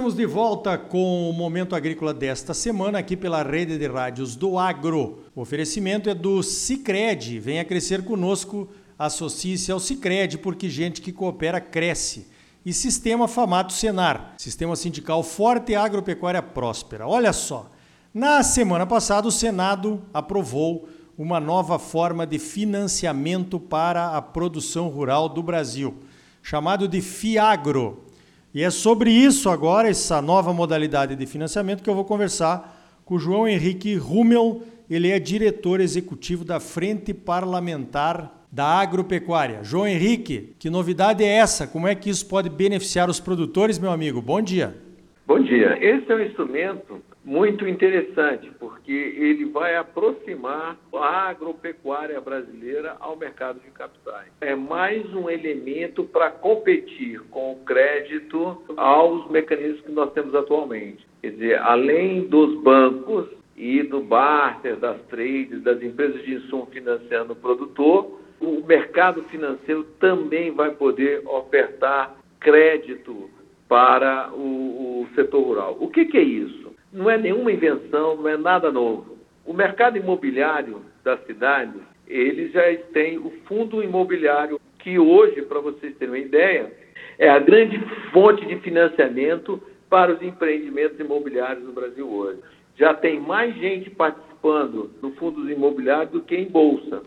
estamos de volta com o Momento Agrícola desta semana aqui pela rede de rádios do Agro. O oferecimento é do Cicred. Venha crescer conosco, associe-se ao Cicred, porque gente que coopera cresce. E Sistema Famato Senar, Sistema Sindical Forte e Agropecuária Próspera. Olha só, na semana passada o Senado aprovou uma nova forma de financiamento para a produção rural do Brasil, chamado de FIAGRO. E é sobre isso agora, essa nova modalidade de financiamento, que eu vou conversar com o João Henrique Rummel. Ele é diretor executivo da Frente Parlamentar da Agropecuária. João Henrique, que novidade é essa? Como é que isso pode beneficiar os produtores, meu amigo? Bom dia. Bom dia. Esse é um instrumento muito interessante, porque ele vai aproximar a agropecuária brasileira ao mercado de capitais. É mais um elemento para competir com o crédito aos mecanismos que nós temos atualmente. Quer dizer, além dos bancos e do barter, das trades, das empresas de insumo financiando o produtor, o mercado financeiro também vai poder ofertar crédito para o, o setor rural. O que, que é isso? Não é nenhuma invenção, não é nada novo. O mercado imobiliário das cidades, eles já têm o fundo imobiliário, que hoje, para vocês terem uma ideia, é a grande fonte de financiamento para os empreendimentos imobiliários no Brasil hoje. Já tem mais gente participando no fundo imobiliário do que em bolsa.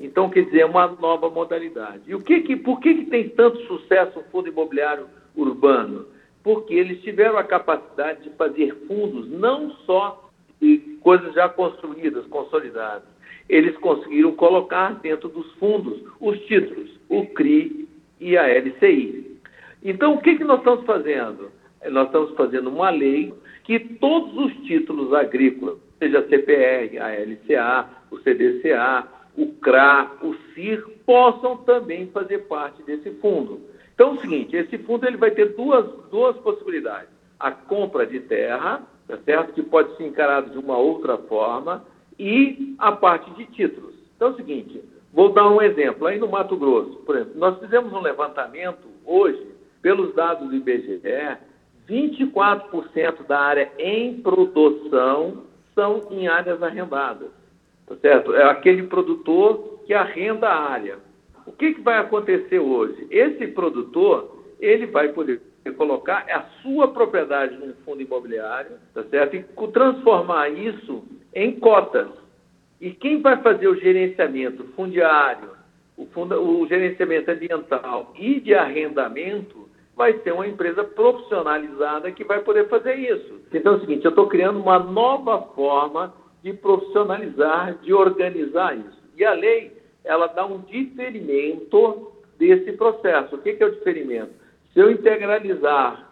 Então, quer dizer, é uma nova modalidade. E o que que, por que, que tem tanto sucesso o fundo imobiliário urbano? Porque eles tiveram a capacidade de fazer fundos não só de coisas já construídas, consolidadas. Eles conseguiram colocar dentro dos fundos os títulos, o CRI e a LCI. Então, o que, que nós estamos fazendo? Nós estamos fazendo uma lei que todos os títulos agrícolas, seja a CPR, a LCA, o CDCA, o CRA, o CIR, possam também fazer parte desse fundo. Então é o seguinte, esse fundo ele vai ter duas, duas possibilidades. A compra de terra, tá certo? que pode ser encarado de uma outra forma, e a parte de títulos. Então é o seguinte, vou dar um exemplo. Aí no Mato Grosso, por exemplo, nós fizemos um levantamento hoje, pelos dados do IBGE, 24% da área em produção são em áreas arrendadas. Tá certo? É aquele produtor que arrenda a área. O que, que vai acontecer hoje? Esse produtor, ele vai poder colocar a sua propriedade num fundo imobiliário, tá certo? E transformar isso em cotas. E quem vai fazer o gerenciamento fundiário, o, funda, o gerenciamento ambiental e de arrendamento vai ser uma empresa profissionalizada que vai poder fazer isso. Então é o seguinte, eu estou criando uma nova forma de profissionalizar, de organizar isso. E a lei ela dá um diferimento desse processo. O que é o diferimento? Se eu integralizar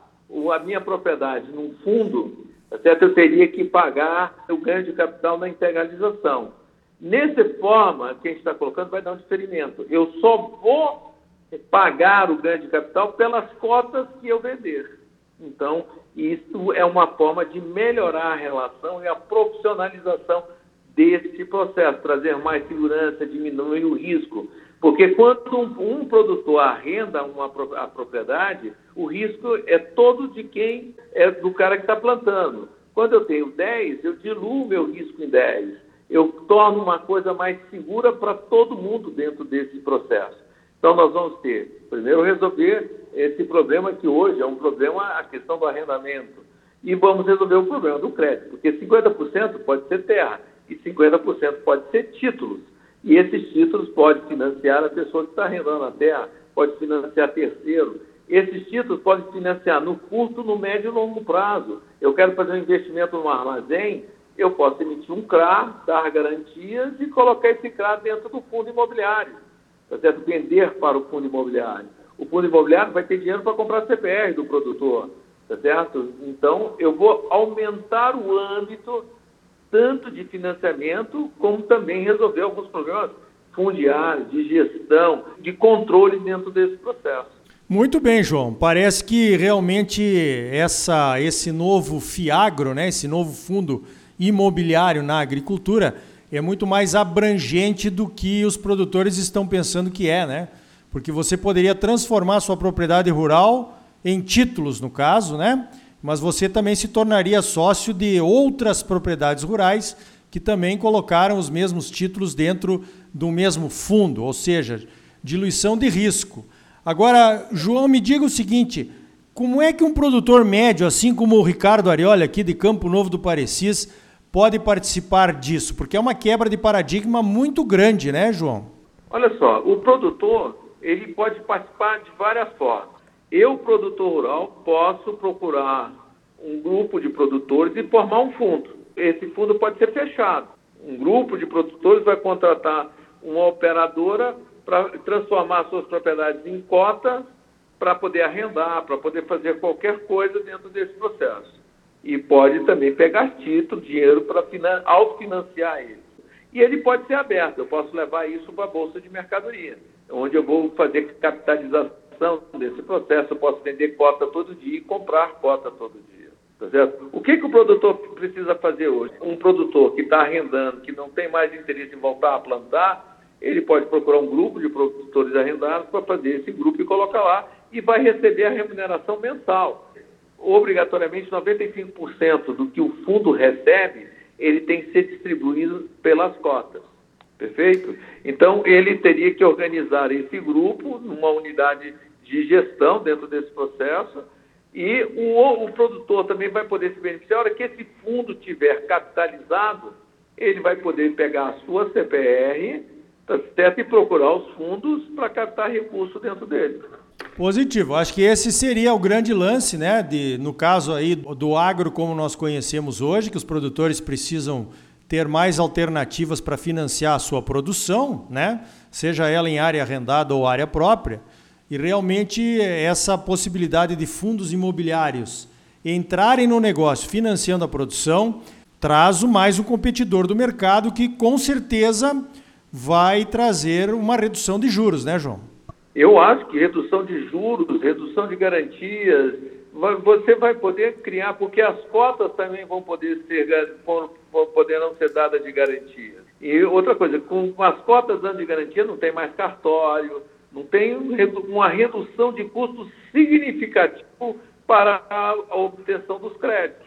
a minha propriedade num fundo, tá certo? eu teria que pagar o ganho de capital na integralização. Nessa forma que a gente está colocando, vai dar um diferimento. Eu só vou pagar o ganho de capital pelas cotas que eu vender. Então, isso é uma forma de melhorar a relação e a profissionalização desse processo, trazer mais segurança, diminuir o risco. Porque quando um, um produtor arrenda uma, a propriedade, o risco é todo de quem é do cara que está plantando. Quando eu tenho 10, eu diluo meu risco em 10. Eu torno uma coisa mais segura para todo mundo dentro desse processo. Então, nós vamos ter, primeiro, resolver esse problema que hoje é um problema, a questão do arrendamento. E vamos resolver o problema do crédito, porque 50% pode ser terra e 50% pode ser títulos. E esses títulos podem financiar a pessoa que está arrendando a terra, pode financiar terceiro. Esses títulos podem financiar no curto, no médio e longo prazo. Eu quero fazer um investimento no armazém, eu posso emitir um CRA, dar garantias e colocar esse CRA dentro do fundo imobiliário. Tá certo? Vender para o fundo imobiliário. O fundo imobiliário vai ter dinheiro para comprar CPR do produtor. Tá certo? Então, eu vou aumentar o âmbito tanto de financiamento, como também resolver alguns problemas fundiários, de gestão, de controle dentro desse processo. Muito bem, João. Parece que realmente essa, esse novo FIAGRO, né, esse novo fundo imobiliário na agricultura, é muito mais abrangente do que os produtores estão pensando que é, né? Porque você poderia transformar sua propriedade rural em títulos, no caso, né? Mas você também se tornaria sócio de outras propriedades rurais que também colocaram os mesmos títulos dentro do mesmo fundo, ou seja, diluição de risco. Agora, João, me diga o seguinte: como é que um produtor médio, assim como o Ricardo Arioli, aqui de Campo Novo do Parecis, pode participar disso? Porque é uma quebra de paradigma muito grande, né, João? Olha só, o produtor ele pode participar de várias formas. Eu, produtor rural, posso procurar um grupo de produtores e formar um fundo. Esse fundo pode ser fechado. Um grupo de produtores vai contratar uma operadora para transformar suas propriedades em cota para poder arrendar, para poder fazer qualquer coisa dentro desse processo. E pode também pegar título, dinheiro para autofinanciar ele. E ele pode ser aberto, eu posso levar isso para a Bolsa de Mercadoria, onde eu vou fazer capitalização desse processo, eu posso vender cota todo dia e comprar cota todo dia. Tá certo? O que, que o produtor precisa fazer hoje? Um produtor que está arrendando, que não tem mais interesse em voltar a plantar, ele pode procurar um grupo de produtores arrendados para fazer esse grupo e colocar lá e vai receber a remuneração mensal. Obrigatoriamente, 95% do que o fundo recebe, ele tem que ser distribuído pelas cotas. Perfeito? Então, ele teria que organizar esse grupo numa unidade de gestão dentro desse processo e o, o produtor também vai poder se beneficiar. A hora que esse fundo tiver capitalizado, ele vai poder pegar a sua CPR tá certo? E procurar os fundos para captar recurso dentro dele. Positivo. Acho que esse seria o grande lance, né? De, no caso aí do agro como nós conhecemos hoje, que os produtores precisam ter mais alternativas para financiar a sua produção, né? Seja ela em área arrendada ou área própria. E realmente essa possibilidade de fundos imobiliários entrarem no negócio financiando a produção traz mais um competidor do mercado que com certeza vai trazer uma redução de juros, né, João? Eu acho que redução de juros, redução de garantias, você vai poder criar, porque as cotas também vão poder ser, vão, poderão ser dadas de garantia. E outra coisa, com as cotas dando de garantia não tem mais cartório, não tem uma redução de custos significativo para a obtenção dos créditos.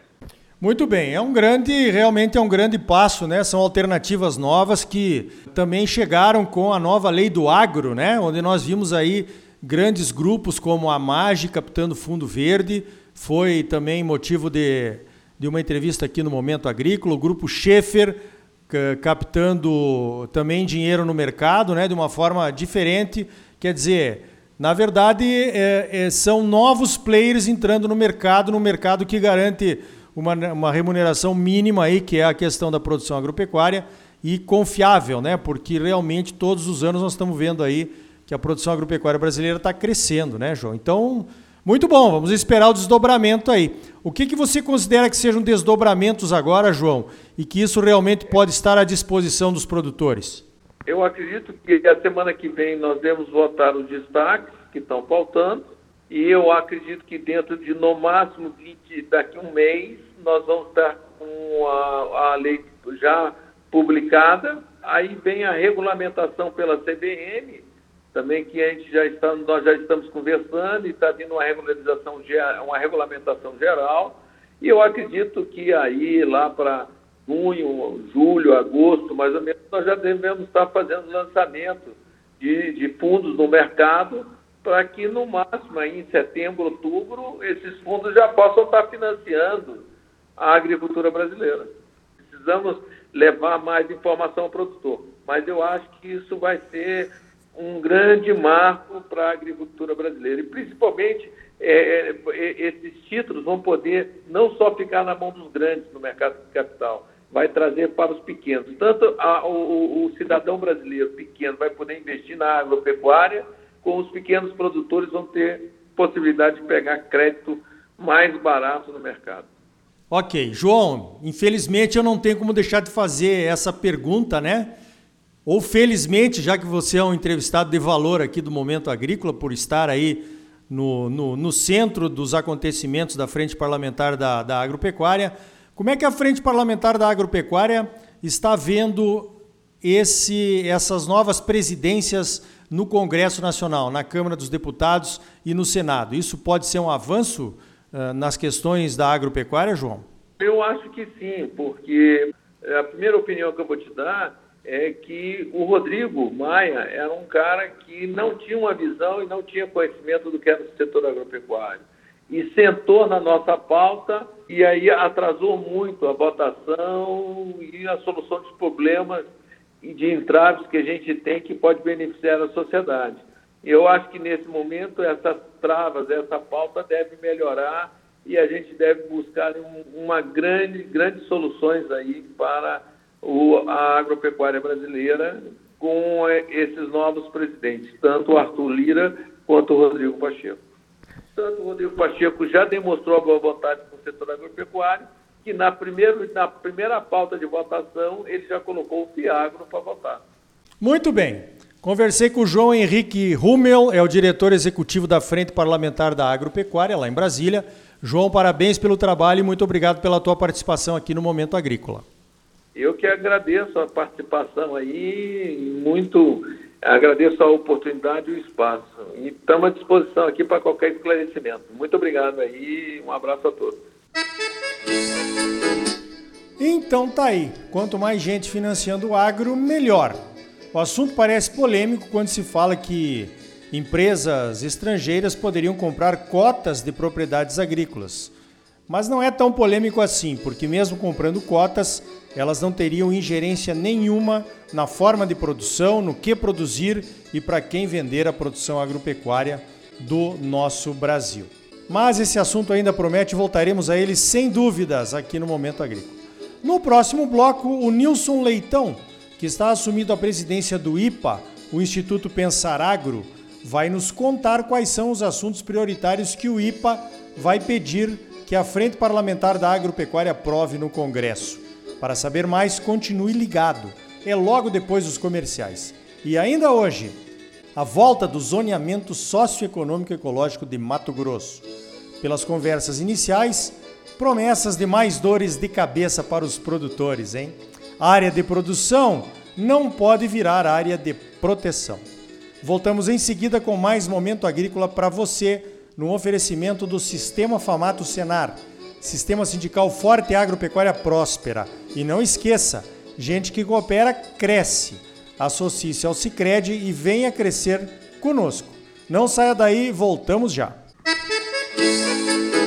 Muito bem, é um grande, realmente é um grande passo, né? São alternativas novas que também chegaram com a nova lei do agro, né? Onde nós vimos aí grandes grupos como a MAGE captando fundo verde, foi também motivo de, de uma entrevista aqui no Momento Agrícola, o grupo Schaefer captando também dinheiro no mercado, né? De uma forma diferente, quer dizer, na verdade, é, é, são novos players entrando no mercado, no mercado que garante uma, uma remuneração mínima aí, que é a questão da produção agropecuária, e confiável, né? Porque realmente todos os anos nós estamos vendo aí que a produção agropecuária brasileira está crescendo, né, João? Então, muito bom, vamos esperar o desdobramento aí. O que, que você considera que sejam desdobramentos agora, João, e que isso realmente pode estar à disposição dos produtores? Eu acredito que a semana que vem nós devemos votar os destaques que estão faltando e eu acredito que dentro de no máximo 20, daqui um mês, nós vamos estar com a, a lei já publicada. Aí vem a regulamentação pela CBN, também que a gente já está, nós já estamos conversando e está vindo uma regularização, uma regulamentação geral. E eu acredito que aí lá para junho, julho, agosto, mais ou menos, nós já devemos estar fazendo lançamento de, de fundos no mercado para que no máximo aí em setembro, outubro, esses fundos já possam estar financiando a agricultura brasileira. Precisamos levar mais informação ao produtor, mas eu acho que isso vai ser um grande marco para a agricultura brasileira e principalmente é, é, esses títulos vão poder não só ficar na mão dos grandes no mercado de capital, vai trazer para os pequenos. Tanto a, o, o cidadão brasileiro pequeno vai poder investir na agropecuária com os pequenos produtores vão ter possibilidade de pegar crédito mais barato no mercado. Ok, João, infelizmente eu não tenho como deixar de fazer essa pergunta, né? Ou felizmente, já que você é um entrevistado de valor aqui do Momento Agrícola, por estar aí no, no, no centro dos acontecimentos da Frente Parlamentar da, da Agropecuária, como é que a Frente Parlamentar da Agropecuária está vendo esse, essas novas presidências no Congresso Nacional, na Câmara dos Deputados e no Senado. Isso pode ser um avanço, uh, nas questões da agropecuária, João? Eu acho que sim, porque a primeira opinião que eu vou te dar é que o Rodrigo Maia era um cara que não tinha uma visão e não tinha conhecimento do que era o setor agropecuário. E sentou na nossa pauta e aí atrasou muito a votação e a solução dos problemas e de entraves que a gente tem que pode beneficiar a sociedade. Eu acho que nesse momento essas travas, essa pauta deve melhorar e a gente deve buscar um, uma grande, grandes soluções aí para o, a agropecuária brasileira com é, esses novos presidentes, tanto o Arthur Lira quanto o Rodrigo Pacheco. Tanto o Rodrigo Pacheco já demonstrou a boa vontade com o setor agropecuário, que na, primeiro, na primeira pauta de votação ele já colocou o Fiagro para votar. Muito bem. Conversei com o João Henrique Rummel, é o diretor executivo da Frente Parlamentar da Agropecuária, lá em Brasília. João, parabéns pelo trabalho e muito obrigado pela tua participação aqui no Momento Agrícola. Eu que agradeço a participação aí, muito agradeço a oportunidade e o espaço. E estamos à disposição aqui para qualquer esclarecimento. Muito obrigado aí, um abraço a todos. Então tá aí. Quanto mais gente financiando o agro, melhor. O assunto parece polêmico quando se fala que empresas estrangeiras poderiam comprar cotas de propriedades agrícolas. Mas não é tão polêmico assim, porque mesmo comprando cotas, elas não teriam ingerência nenhuma na forma de produção, no que produzir e para quem vender a produção agropecuária do nosso Brasil. Mas esse assunto ainda promete, voltaremos a ele sem dúvidas aqui no Momento Agrícola. No próximo bloco, o Nilson Leitão, que está assumindo a presidência do IPA, o Instituto Pensar Agro, vai nos contar quais são os assuntos prioritários que o IPA vai pedir que a Frente Parlamentar da Agropecuária aprove no Congresso. Para saber mais, continue ligado. É logo depois dos comerciais. E ainda hoje, a volta do zoneamento socioeconômico ecológico de Mato Grosso. Pelas conversas iniciais, promessas de mais dores de cabeça para os produtores, hein? A área de produção não pode virar área de proteção. Voltamos em seguida com mais momento agrícola para você, no oferecimento do Sistema Famato Senar, Sistema Sindical Forte e Agropecuária Próspera. E não esqueça, gente que coopera cresce. Associe-se ao Sicredi e venha crescer conosco. Não saia daí, voltamos já. Música